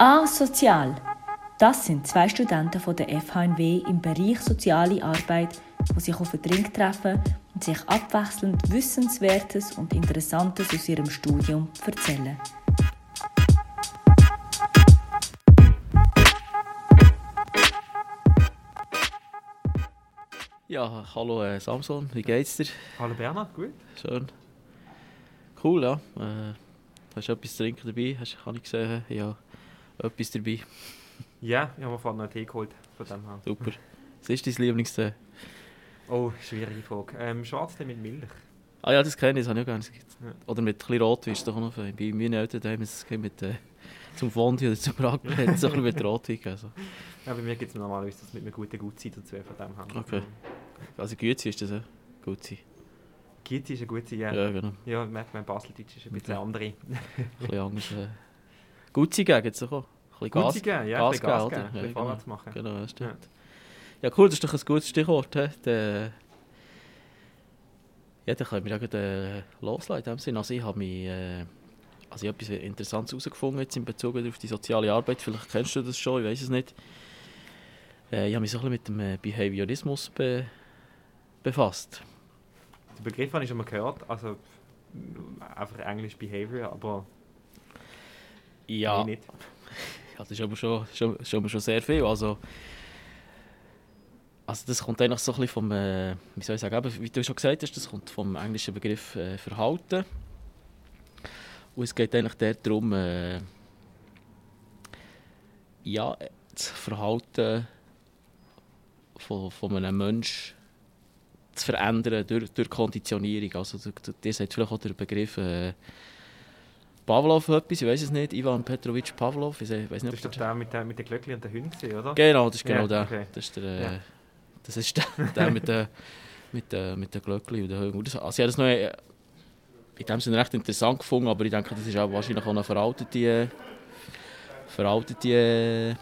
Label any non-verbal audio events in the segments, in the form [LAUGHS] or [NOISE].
Asozial. Das sind zwei Studenten von der FHNW im Bereich Soziale Arbeit, die sich auf einen Drink treffen und sich abwechselnd Wissenswertes und Interessantes aus ihrem Studium erzählen. Ja, hallo äh, Samson, wie geht's dir? Hallo Bernhard, gut? Schön. Cool, ja. Äh, hast du etwas zu trinken dabei? Hast, kann ich sehen? Ja, etwas dabei. Ja, ich habe mir vorhin noch einen Tee geholt von dem her. Super. Was ist dein Lieblingstee? Oh, schwierige Frage. Ähm, Schwarztee mit Milch. Ah ja, das kenne ich, das habe ich auch gerne. Ja. Oder mit ein bisschen Rotwein auch noch fein. Bei meinen Eltern haben es mit äh, zum Fondue oder zum Raclette, [LAUGHS] so ein mit Rotwein gegeben. So. Ja, bei mir gibt es normalerweise das mit einer guten Gutzeit dazu von dem her. Okay. Also Güte ist das ja gut sein. Gizi ist eine gute, ja. Ja, genau. Ja, merkt man, Baseldeutsch ist ein bisschen Okay. andere. Ein bisschen anders. Äh. Gutzi geben es auch. Bisschen Gas, geben, ja, Gas Gas geben, geben, bisschen Ja, genau. machen. Genau, das stimmt. Ja. cool, das ist doch ein gutes Stichwort. He? Der, ja, dann können wir ja gleich, äh, loslassen in dem Sinne. Also ich habe mich, äh, also ich habe etwas Interessantes herausgefunden jetzt in Bezug auf die soziale Arbeit. Vielleicht kennst du das schon, ich weiß es nicht. Äh, ich habe mich so ein bisschen mit dem äh, Behaviorismus be befasst. Den Begriff habe ich schon mal gehört, also einfach Englisch Behavior, aber Ja, mehr nicht. Das ist aber schon, schon, schon, schon sehr viel. Also, also das kommt eigentlich so ein bisschen vom, äh, wie soll ich sagen, eben, wie du schon gesagt hast, das kommt vom englischen Begriff äh, Verhalten. Und es geht eigentlich darum, äh, ja, das Verhalten von, von einem Menschen zu verändern durch, durch Konditionierung. Also, dir sagt vielleicht auch der Begriff äh, Pavlov etwas, ich weiß es nicht, Ivan Petrovich Pavlov, ich weiß nicht, Das ob ist der mit, der mit den Glöckchen und den Hunden, oder? Genau, das ist genau Ja, der. okay. Das ist der, äh, Ja. das ist der, [LAUGHS] der mit den mit den mit den Glöckchen und den das- Also ich habe das noch äh, in dem Sinne recht interessant gefunden, aber ich denke, das ist auch wahrscheinlich auch eine veraltete, äh, veraltete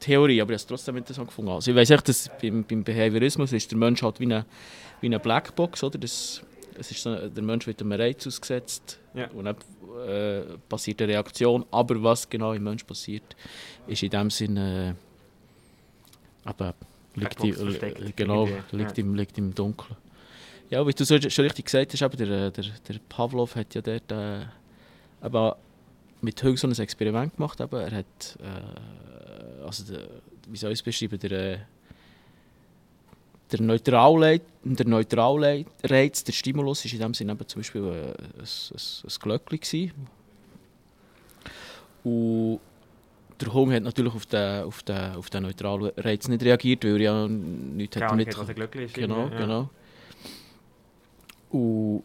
Theorie, aber ich habe es trotzdem interessant gefunden. Also ich weiß echt, dass beim, beim Behaviorismus ist der Mensch halt wie eine, wie eine Blackbox, oder? Das, es ist so, der Mensch wird einem Reiz ausgesetzt Ja. und dann äh, passiert eine Reaktion, aber was genau im Mensch passiert, ist in dem Sinne äh, eben, liegt, im- äh, genau, liegt, ja. im, liegt im Dunkeln. Ja, wie du so schon richtig gesagt hast, eben der, der, der Pavlov hat ja dort äh, eben mit Hugo so ein Experiment gemacht. Eben. Er hat, äh, also der, wie soll ich es beschreiben, der, äh, der Neutralreiz, der Neutralreiz, der Stimulus, ist in dem Sinne zum Beispiel äh, ein, ein, ein Glöckchen gewesen. Und der Hund hat natürlich auf den, auf den, auf den neutralen Reiz nicht reagiert, weil er ja nichts Keine hat damit. Genau, ja. genau. Und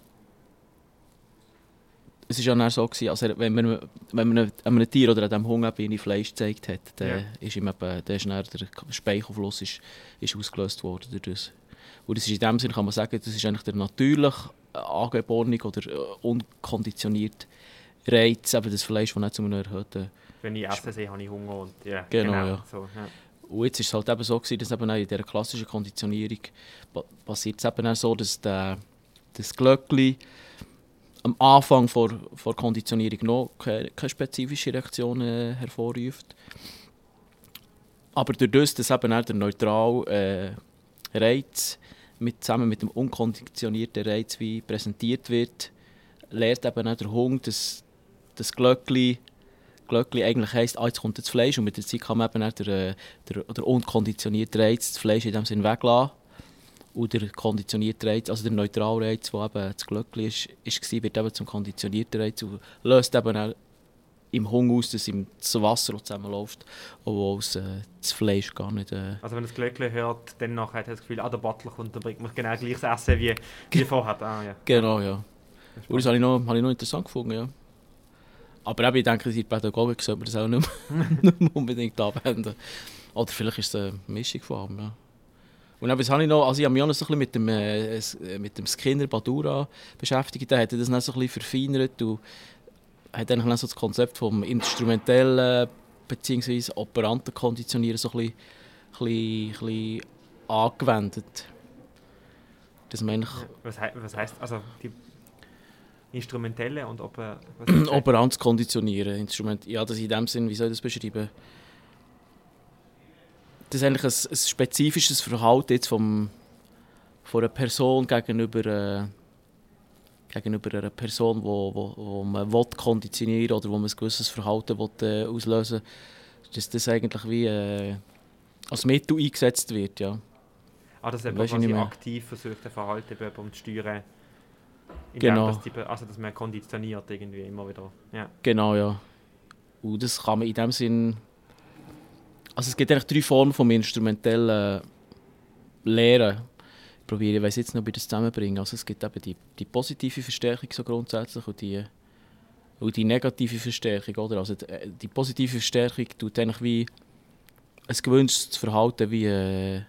es war ja dann so, gewesen, also wenn man, wenn man einem Tier oder einem ihnen Fleisch gezeigt hat, dann Ja. ist ihm eben, dann ist dann der Speichelfluss ist, ist ausgelöst worden durch das. Und das ist in dem Sinne, kann man sagen, das ist eigentlich der natürlich angeborene oder äh, unkonditionierte Reiz, eben das Fleisch, das nicht zu einem erhöhten Wenn ich essen sehe, habe ich Hunger und ja, Genau, genau. ja. So, ja. Und jetzt ist es halt eben so, gewesen, dass eben in dieser klassischen Konditionierung pa- passiert es eben auch so, dass der, das Glöckchen am Anfang vor, vor Konditionierung noch keine, keine spezifische Reaktion äh, hervorruft. Aber durch das, dass eben auch der neutrale äh, Reiz mit, zusammen mit dem unkonditionierten Reiz wie präsentiert wird, lernt eben auch der Hund, dass das Glöckchen Glöckli eigentlich heisst, ah, jetzt kommt das Fleisch und mit der Zeit kann man eben auch der, äh, der, der unkonditionierte Reiz, das Fleisch in dem Sinn weglassen. Und der konditionierte Reiz, also der Neutralreiz, der eben das Glöckli ist, ist, wird eben zum konditionierten Reiz und löst eben auch im Hunger aus, dass ihm das Wasser zusammenläuft, obwohl es, äh, das Fleisch gar nicht... Äh, Also wenn das Glöckchen hört, dann nachher hat er das Gefühl, ah, der Butler kommt, dann bringt mir genau gleiches Essen wie, wie vorher. Ah, ja. genau, ja. Und das habe ich, noch, habe ich noch interessant gefunden, ja. Aber eben, ich denke, der Pädagogik sollte man das auch nicht mehr, [LAUGHS] nicht mehr unbedingt anwenden. Oder vielleicht ist es eine Mischung von allem, ja. Und eben, das habe ich noch, also ich habe mich auch noch so ein bisschen mit dem, äh, äh, mit dem Skinner Badura beschäftigt. Der hat das dann so ein bisschen verfeinert und hat dann so das Konzept vom instrumentellen bzw. operanten Konditionieren so ein bisschen, bisschen, bisschen angewendet. Dass man Was, hei was heißt, also die, Instrumentelle und oper [CLEARS THROAT] operant konditionieren. Instrument, ja, das in dem Sinn, wie soll ich das beschreiben? Das ist eigentlich ein, ein spezifisches Verhalten jetzt vom, von einer Person gegenüber, äh, gegenüber einer Person, wo, wo, wo man will konditionieren oder wo man ein gewisses Verhalten will, äh, auslösen will, dass das eigentlich wie äh, als Mittel eingesetzt wird, ja. Ah, dass du quasi aktiv versucht, ein Verhalten bei jemandem zu steuern. Genau. dass, die, also, dass man konditioniert irgendwie immer wieder. Ja. Genau, ja. Und das kann man in dem Sinn... Also es gibt eigentlich drei Formen vom instrumentellen Lehren. Ich probiere, ich weiss jetzt noch, ich das zusammenbringe. Also es gibt eben die, die positive Verstärkung so grundsätzlich und die, und die negative Verstärkung, oder? Also die, äh, die positive Verstärkung tut eigentlich wie ein gewünschtes Verhalten wie äh,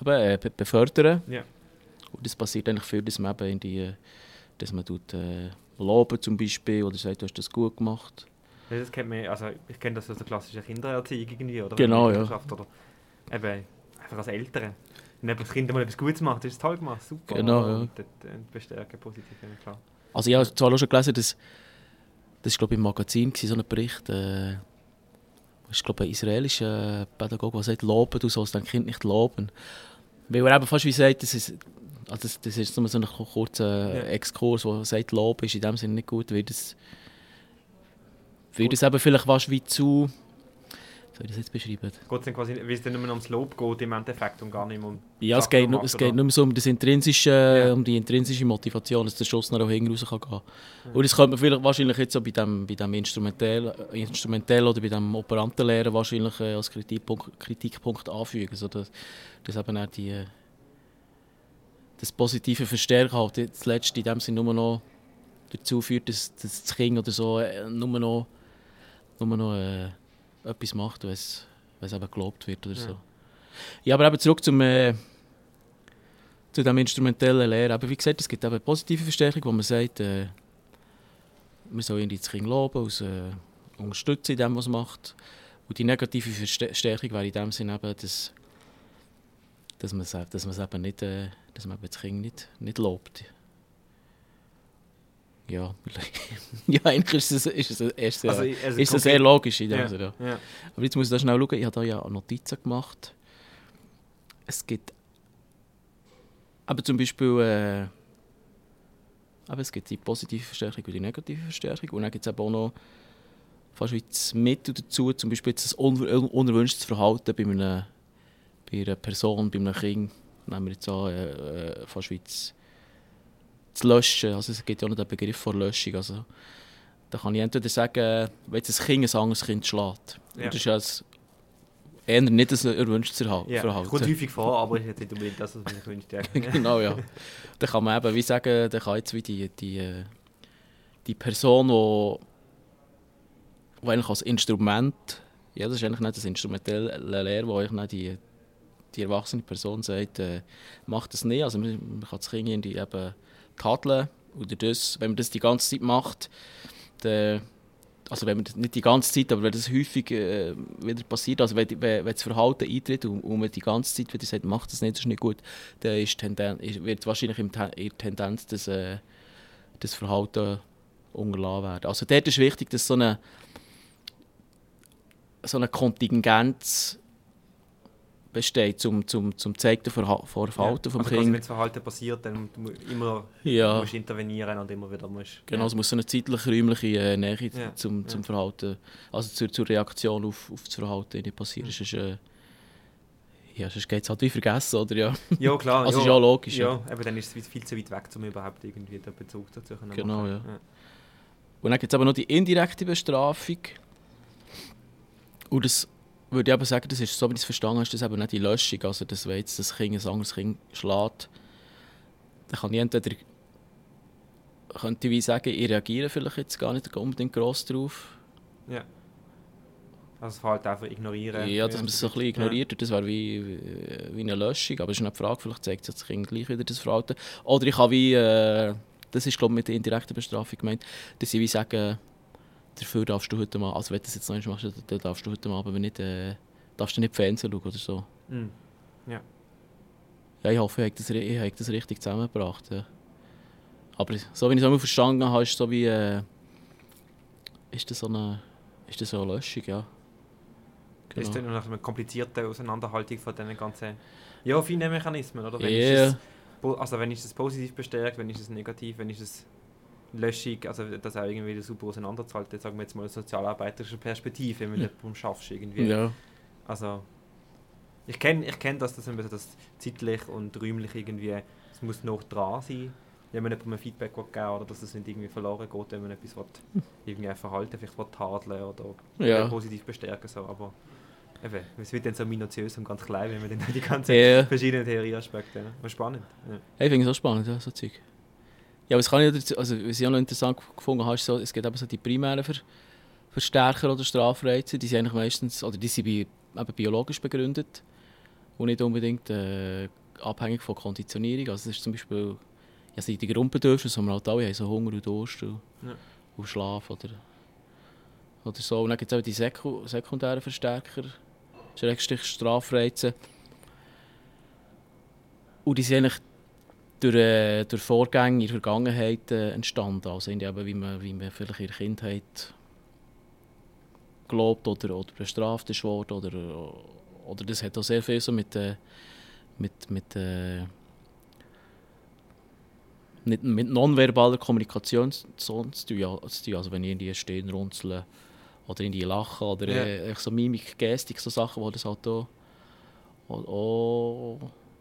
eben, äh, be- befördern. Ja. Und das passiert eigentlich viel, dass man eben in die, dass man tut, äh, loben zum Beispiel oder sagt, du hast das gut gemacht. Das kennt man, also ich kenne das aus der klassischen Kindererziehung irgendwie, oder? Genau, ja. Oder eben einfach als Eltern. Wenn das Kind mal etwas Gutes macht, ist es toll gemacht, super. Genau, ja. Und das äh, bestärken positiv, ja, klar. Also ich habe zwar auch schon gelesen, dass das ist glaube ich im Magazin gewesen, so ein Bericht, äh, ist glaube ein israelischer Pädagoge, der sagt, loben, du sollst dein Kind nicht loben. Weil er eben fast wie sagt, das ist, also das, das ist nur so ein kurzer. Exkurs, wo er sagt, loben ist in dem Sinne nicht gut, weil das, weil das eben vielleicht fast wie zu, soll ich das jetzt beschreiben? Geht es quasi, wie es dann mehr ums Lob geht im Endeffekt und gar nicht mehr um Ja, es geht, nur, es geht mehr so um, das intrinsische, Ja. um die intrinsische Motivation, dass der Schuss nach hinten raus kann gehen. Und das könnte man vielleicht wahrscheinlich jetzt so bei dem, bei dem Instrumentell, Instrumentell oder bei dem Operantenlehren wahrscheinlich äh, als Kritikpunkt, Kritikpunkt anfügen. So dass, dass eben auch die, äh, das positive Verstärken halt zuletzt in dem Sinne nur noch dazu führt, dass, dass das Kind oder so äh, nur noch, nur noch äh, etwas macht, wenn es eben gelobt wird oder Ja. so. Ja, aber eben zurück zum, äh, zu dem instrumentellen Lehren. Aber wie gesagt, es gibt eben positive Verstärkung, wo man sagt, äh, man soll irgendwie das Kind loben, und, äh, unterstützen in dem, was es macht. Und die negative Verstärkung wäre in dem Sinne eben, dass, dass man es dass man es eben nicht, äh, dass man das Kind nicht, nicht lobt. Ja, [LAUGHS] ja eigentlich ist es, ist es, ist es, Also, äh, also ist es sehr logisch in dem ja. Ja. Ja. Aber jetzt muss ich da schnell schauen, ich habe da ja Notizen gemacht. Es gibt aber zum Beispiel äh, aber es gibt die positive Verstärkung und die negative Verstärkung und dann gibt es auch noch fast wie das Mittel dazu, zum Beispiel jetzt ein un un unerwünschtes Verhalten bei einer, bei einer Person, bei einem Kind, nehmen wir jetzt an, äh, äh, fast wie das, das Löschen, also es gibt ja auch noch den Begriff von Löschung, also da kann ich entweder sagen, wenn jetzt ein Kind ein anderes Kind schlägt, Ja. das ist ja ein, eher nicht ein erwünschtes Verhal- Ja, Verhalten. kommt häufig vor, aber ist jetzt nicht unbedingt das, was man [LAUGHS] wünscht. Genau, ja. Dann kann man eben wie sagen, dann kann jetzt wie die, die, die Person, die, die eigentlich als Instrument, ja, das ist eigentlich nicht das instrumentelle Lehre, wo nicht die, die erwachsene Person sagt, äh, macht das nicht. Also man, man kann das Kind irgendwie eben tadeln oder das, wenn man das die ganze Zeit macht, dann, also wenn man das nicht die ganze Zeit, aber wenn das häufig äh, wieder passiert, also wenn, wenn, wenn das Verhalten eintritt und, und man die ganze Zeit wieder sagt, macht das nicht, das ist nicht gut, dann ist Tenden, ist, wird wahrscheinlich in der Tendenz das, äh, das Verhalten unterlassen werden. Also dort ist wichtig, dass so eine, so eine Kontingenz besteht, zum, zum, zum zeigen der Verha- Verhalten vom also quasi, wenn Kind. das Verhalten passiert, dann mu- immer Ja. musst du intervenieren und immer wieder musst. Genau, es muss so eine zeitlich-räumliche äh, Nähe Ja, zum, zum ja. Verhalten, also zur, zur Reaktion auf, auf das Verhalten nicht passieren. Sonst, äh, ja, sonst geht es halt wie vergessen, oder? Ja, Ja, klar. [LAUGHS] Also ja, ist ja logisch, Ja, aber dann ist es viel zu weit weg, um überhaupt irgendwie den Bezug dazu zu Genau, machen. ja. Und dann gibt es aber noch die indirekte Bestrafung. Und das würde ich eben sagen, das ist, so wie ich es verstanden habe, ist das eben nicht die Löschung. Also, dass wenn jetzt das Kind ein anderes Kind schlägt, dann kann ich entweder, könnte ich wie sagen, ich reagiere vielleicht jetzt gar nicht unbedingt gross drauf. ja. Also Verhalten einfach ignorieren. Ja, dass man es so ein bisschen ignoriert, und das wäre wie, wie- wie eine Löschung. Aber es ist eine Frage, vielleicht zeigt sich das Kind gleich wieder das Verhalten. Oder ich kann wie, äh, das ist glaube ich mit der indirekten Bestrafung gemeint, dass ich wie sagen, dafür darfst du heute mal, also wenn du das jetzt noch einmal machst, dann- darfst du heute mal, aber nicht, äh, darfst du nicht Fernsehen schauen oder so. Ja. Mhm. Ja, ich hoffe, ich habe das, ich habe das richtig zusammengebracht. Ja. Aber so wie ich es einmal verstanden habe, ist so wie... Äh, ist das so eine... Ist das so eine Löschung, ja. Ist Genau. dann noch eine komplizierte Auseinanderhaltung von diesen ganzen ja, feinen Mechanismen, oder? Wenn Ja. ist es, also wenn ist es positiv bestärkt, wenn ist es negativ, wenn ist es Löschung, also das auch irgendwie super auseinanderzuhalten, sagen wir jetzt mal aus sozialarbeiterischer Perspektive, wenn du Ja. jemandem schaffst irgendwie. Ja. Also ich kenne ich kenn das, dass bisschen das zeitlich und räumlich irgendwie, es muss noch dran sein, wenn man jemandem ein Feedback will geben oder dass es nicht irgendwie verloren geht, wenn man etwas will, irgendwie ein Verhalten vielleicht will tadeln oder Ja. positiv bestärken so, aber eben, es wird dann so minutiös und ganz klein, wenn man dann [LAUGHS] die ganzen Ja. verschiedenen Theorieaspekte, ja. Aber spannend. Ja. Ich finde es auch spannend, ja, so Zeug. Ja, was kann ich dazu, also was ich auch noch interessant gefunden habe, ist so, es gibt eben so die primären Ver Verstärker oder Strafreize, die sind eigentlich meistens, oder die sind bi eben biologisch begründet und nicht unbedingt äh, abhängig von Konditionierung. Also es ist zum Beispiel, ja, sind die Grundbedürfnisse, die wir halt alle haben, so Hunger und Durst und, Ja. und Schlaf oder, oder so. Und dann gibt es auch die Seku sekundären Verstärker, Schrägstrich Strafreize. Und die sind eigentlich durch, äh, durch Vorgänge in der Vergangenheit äh, entstanden. Also irgendwie eben, wie, man, wie man vielleicht in der Kindheit gelobt oder, oder bestraft ist worden. Oder, oder das hat auch sehr viel so mit, äh, mit, mit, äh, mit, mit nonverbaler Kommunikation zu, tun. Also wenn ich irgendwie Stirn runzeln oder irgendwie lachen oder Ja. äh, so Mimik, Gestik, so Sachen, die das halt auch, auch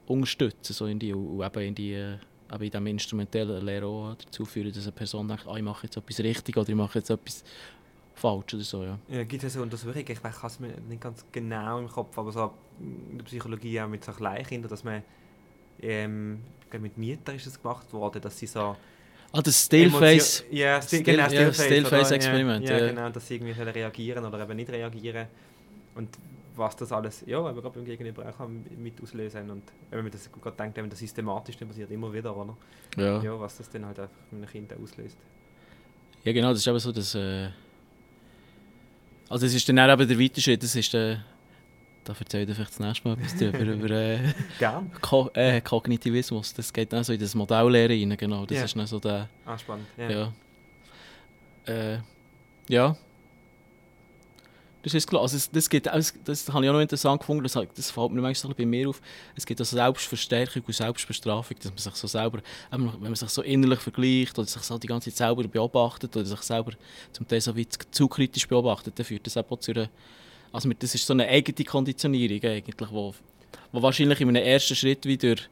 unterstützen. So in die, und eben in, die, äh, eben in diesem instrumentellen Lehre auch dazu führen, dass eine Person denkt, ah, ich mache jetzt etwas richtig oder ich mache jetzt etwas falsch oder so. Ja. Ja, gibt es so Untersuchungen, ich weiß es mir nicht ganz genau im Kopf, aber so in der Psychologie auch mit so Kleinkindern, dass man ähm, mit Mietern ist es gemacht worden, dass sie so Ah, das Stillface. Ja, still, Still- genau, ja, Stillface. Stillface oder? Experiment, Ja, ja, ja. genau, dass sie irgendwie reagieren oder eben nicht reagieren. Und was das alles, ja, aber gerade beim Gegenüber auch mit auslösen. Und wenn man das gerade denkt, wenn das systematisch dann passiert, immer wieder, oder? Ja. Ja, was das dann halt einfach mit einem Kind auslöst. Ja, genau, das ist eben so, dass. Äh, also, es ist dann auch eben der weite Schritt, das ist der. Da erzähle ich dir vielleicht das nächste Mal etwas drüber, [LAUGHS] über äh. Ko äh, Kognitivismus. Das geht dann so in das Modelllehre rein, genau. Das Ja. ist dann so der. Ah, spannend. Ja. Ja. Äh, ja. Das ist klar. Also, das, geht, das, das habe ich auch noch interessant gefunden, das, das fällt mir meistens bei mir auf. Es gibt also Selbstverstärkung und Selbstbestrafung, dass man sich so selber, wenn man sich so innerlich vergleicht oder sich so die ganze Zeit selber beobachtet oder sich selber zum Teil so wie zu, kritisch beobachtet, dann führt das auch zu einer, also das ist so eine eigene Konditionierung eigentlich, wo, wo wahrscheinlich in einem ersten Schritt wie durch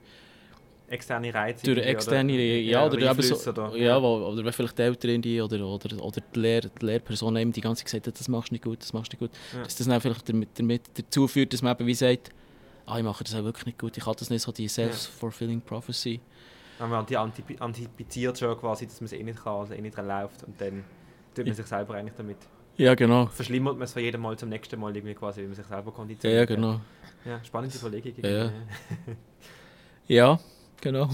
Externe Reize. durch externe, oder? ja, oder, eben Einflüsse so, oder- ja, wo, oder wenn vielleicht die Eltern die, oder, oder, oder die, Lehr, die Lehrperson einem die ganze Zeit gesagt hat, das machst du nicht gut, das machst du nicht gut, Ja. dass das dann vielleicht damit, damit dazu führt, dass man eben wie sagt, ah, ich mache das auch wirklich nicht gut, ich kann das nicht, so die self-fulfilling prophecy. Wenn man die antizipiert schon quasi, dass man es eh nicht kann, also eh nicht läuft und dann tut man Ja. sich selber eigentlich damit. Ja, genau. Verschlimmert man es von jedem Mal zum nächsten Mal irgendwie quasi, wie man sich selber Ja, konditioniert. ja, genau. Ja, spannende Überlegung. Ja, [LAUGHS] ja. Genau.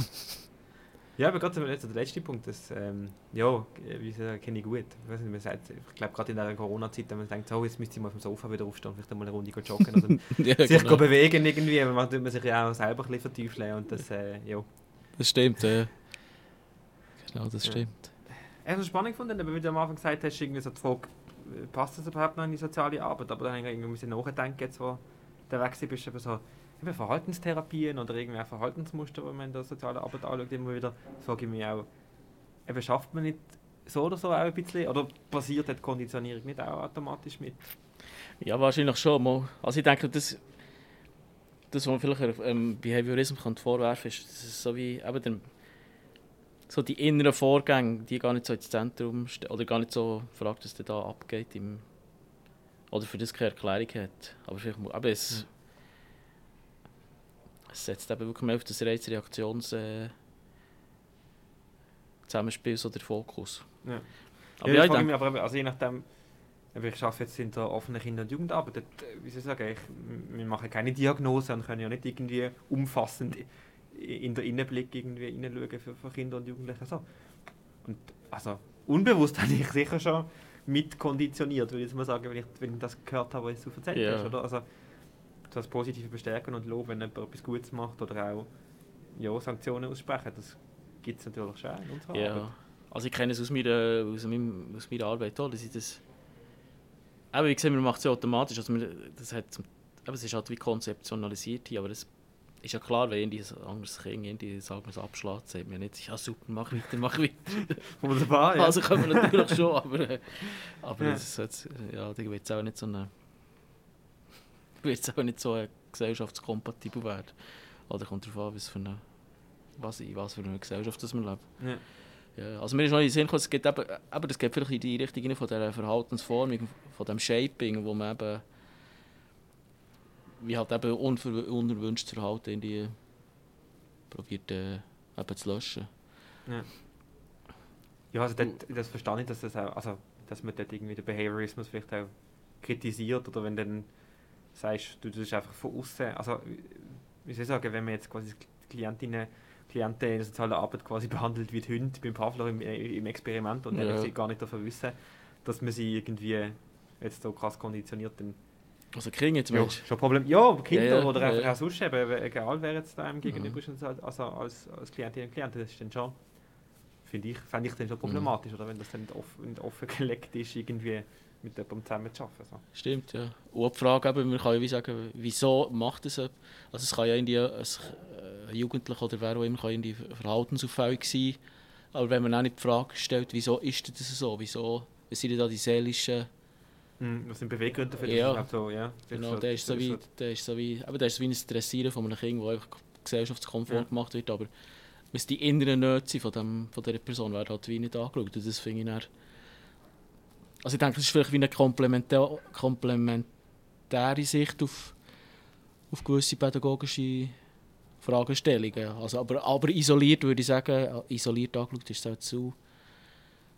Ja, aber gerade der der letzte Punkt, das, ähm, ja, wie gesagt, kenne ich gut. Ich, weiß nicht, man sagt, ich glaube, gerade in der Corona-Zeit, wenn man denkt, so, jetzt müsste ich mal vom Sofa wieder aufstehen, vielleicht einmal eine Runde joggen oder [LAUGHS] ja, sich genau. bewegen irgendwie, aber man tut man sich ja auch selber ein bisschen verteufeln und das, äh, ja. Das stimmt, ja. Genau, das Ja. stimmt. Ich habe es spannend gefunden, aber wie du am Anfang gesagt hast, irgendwie so die Frage, äh, passt das überhaupt noch in die soziale Arbeit? Aber dann habe ich irgendwie ein bisschen nachdenken, jetzt wo der Weg bist, eben so eben Verhaltenstherapien oder irgendwie auch Verhaltensmuster, wenn man in der sozialen Arbeit anschaut, immer wieder, frage ich mich auch, eben schafft man nicht so oder so auch ein bisschen, oder passiert die Konditionierung nicht auch automatisch mit? Ja, wahrscheinlich schon. Mal. Also ich denke, das, das was man vielleicht ähm, Behaviorismus kann vorwerfen ist, das ist so wie eben der, so die inneren Vorgänge, die gar nicht so ins Zentrum stehen, oder gar nicht so fragt, was da abgeht. Im, oder für das keine Erklärung hat. Aber vielleicht, aber es, es setzt eben wirklich mehr auf das Reizreaktions äh, so der Fokus. Ja. Aber ja, ja, ich ich denke, mich aber, eben, also je nachdem, ich arbeite jetzt in der offenen Kinder- und Jugendarbeit, dort, äh, wie soll ich sagen, ich, wir machen keine Diagnose und können ja nicht irgendwie umfassend in den Innenblick irgendwie hineinschauen für, für Kinder und Jugendliche. So. Und also unbewusst [LAUGHS] habe ich sicher schon mitkonditioniert, würde ich mal sagen, wenn ich, wenn ich das gehört habe, was du erzählt Ja. hast. Oder? Also, das Positive bestärken und loben, wenn jemand etwas Gutes macht oder auch ja, Sanktionen aussprechen, das gibt es natürlich schon in unserer Ja, Arbeit. also ich kenne es aus meiner, aus meinem, aus meiner Arbeit auch, dass ich das... Aber wie gesagt, man macht es ja automatisch, also man, das hat, aber es ist halt wie konzeptionalisiert hier, aber das ist ja klar, wenn irgendwie ein anderes Kind irgendwie, sagen wir es abschlägt, sagt man nicht, ja super, mach weiter, mach weiter. [LAUGHS] Wunderbar, ja. Also können wir natürlich schon, aber, äh, aber Ja. das ist jetzt, ja, da wird es auch nicht so eine, [LAUGHS] wird's auch nicht so gesellschaftskompatibel werden. Oder kommt darauf an, was für eine, was, in was für eine Gesellschaft das wir leben. ja. Ja, also mir ist noch in den Sinn gekommen, es geht eben, eben, das geht vielleicht in die Richtung von dieser Verhaltensformung, von dem Shaping, wo man eben wie halt eben unerwünschtes Verhalten irgendwie probiert äh, eben zu löschen. Ja, also dort, das verstehe ich, dass, das auch, also, dass man dort irgendwie den Behaviorismus vielleicht auch kritisiert oder wenn dann sagst, du das ist einfach von außen, also wie soll ich sagen, wenn man jetzt quasi Klientinnen, Klienten in der sozialen Arbeit quasi behandelt wie die Hunde beim Pavlov im, im Experiment und Ja. gar nicht davon wissen, dass man sie irgendwie jetzt so krass konditioniert, dann Also Kinder jetzt, ja, schon Problem. Ja, Kinder Ja, ja, oder einfach ja. auch sonst eben, egal wer jetzt da einem gegenüber Mhm. ist, und so, also als, als Klientin und Klient, das ist dann schon, finde ich, fände ich dann schon problematisch, oder wenn das dann nicht offen, nicht offen gelegt ist, irgendwie mit jemandem zusammen zu arbeiten. So. Stimmt, ja. Und die Frage, eben, man kann ja wie sagen, wieso macht es jemand? Also es kann ja irgendwie ein, ein Jugendlicher oder wer auch immer kann irgendwie verhaltensauffällig sein. Aber wenn man auch nicht die Frage stellt, wieso ist das so? Wieso was sind denn da die seelischen... Mhm, was sind Beweggründe für Ja. das? Glaub, so, ja. Das Genau, der ist so das wie, der ist so wie, eben, der ist so wie ein Dressieren von einem Kind, das einfach gesellschaftskonform Ja. gemacht wird, aber die inneren Nöte von, dem, von dieser Person werden halt wie nicht angeschaut. Und das finde ich dann, also ich denke, das ist vielleicht wie eine komplementär, komplementäre Sicht auf, auf gewisse pädagogische Fragestellungen. Also, aber, aber isoliert würde ich sagen, isoliert angeschaut ist es auch zu,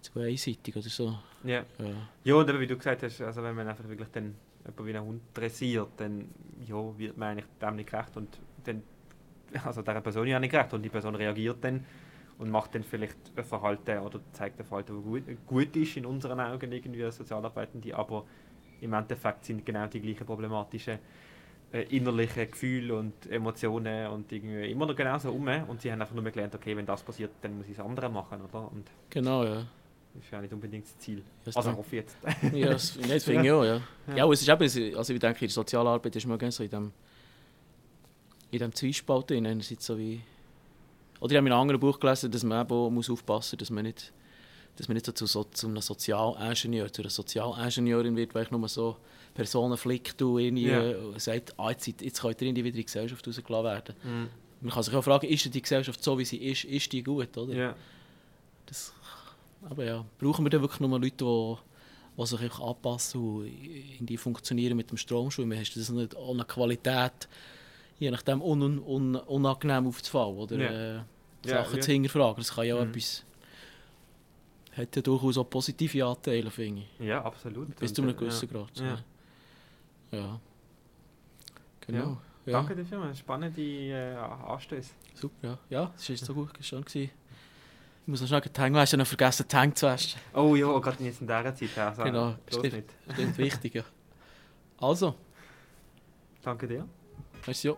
zu einseitig oder so. Ja. Ja. ja, und eben, wie du gesagt hast, also wenn man einfach wirklich dann jemanden wie einen Hund dressiert, dann ja, wird man eigentlich dem nicht gerecht und dann, also dieser Person ja nicht gerecht und die Person reagiert dann und macht dann vielleicht ein Verhalten oder zeigt ein Verhalten, das gut, gut ist in unseren Augen irgendwie als Sozialarbeitende, aber im Endeffekt sind genau die gleichen problematischen äh, innerlichen Gefühle und Emotionen und irgendwie immer noch genauso um und sie haben einfach nur gelernt, okay, wenn das passiert, dann muss ich das andere machen, oder? Und Genau, ja. das ist ja nicht unbedingt das Ziel. Das Also hoffe ich jetzt. ja, das, [LAUGHS] nein, das finde ich auch, ja. Ja. Ja, es ist eben, also ich denke, in der Sozialarbeit ist man so in dem, in dem Zwiespalt drin, einerseits so wie, oder ich habe in einem anderen Buch gelesen, dass man eben muss aufpassen muss, dass man nicht, dass man nicht so zu, so, zu einem Sozialingenieur, zu einer Sozialingenieurin wird, weil ich nur so Personen flickt und irgendwie äh, sagt, ah, jetzt, jetzt könnt ihr irgendwie wieder in die Gesellschaft rausgelassen werden. Mhm. Man kann sich auch fragen, ist die Gesellschaft so, wie sie ist, ist die gut, oder? Ja. Das, aber ja, brauchen wir dann wirklich nur Leute, die, die sich anpassen und in die funktionieren mit dem Stromschwimmen? Hast du das nicht eine Qualität, je nachdem un, un, unangenehm aufzufallen oder Ja. Ja, Sachen ja. zu hinterfragen? Das kann ja auch Mhm. etwas... Hat ja durchaus auch positive Anteile, finde ich. Ja, absolut. Bis zu einem äh, gewissen Grad. Ja. Ja. ja. Genau. Ja. Danke dir vielmals. Spannende äh, Anstöße. Super, ja. Ja, das war so gut, schön. Gewesen. Ich muss noch schnell die Hänge waschen, noch vergessen, die Hänge zu waschen. Oh ja, gerade jetzt in dieser Zeit. Also, Genau, stimmt. nicht. Stimmt, wichtig, ja. Also, Danke dir. merci. ja.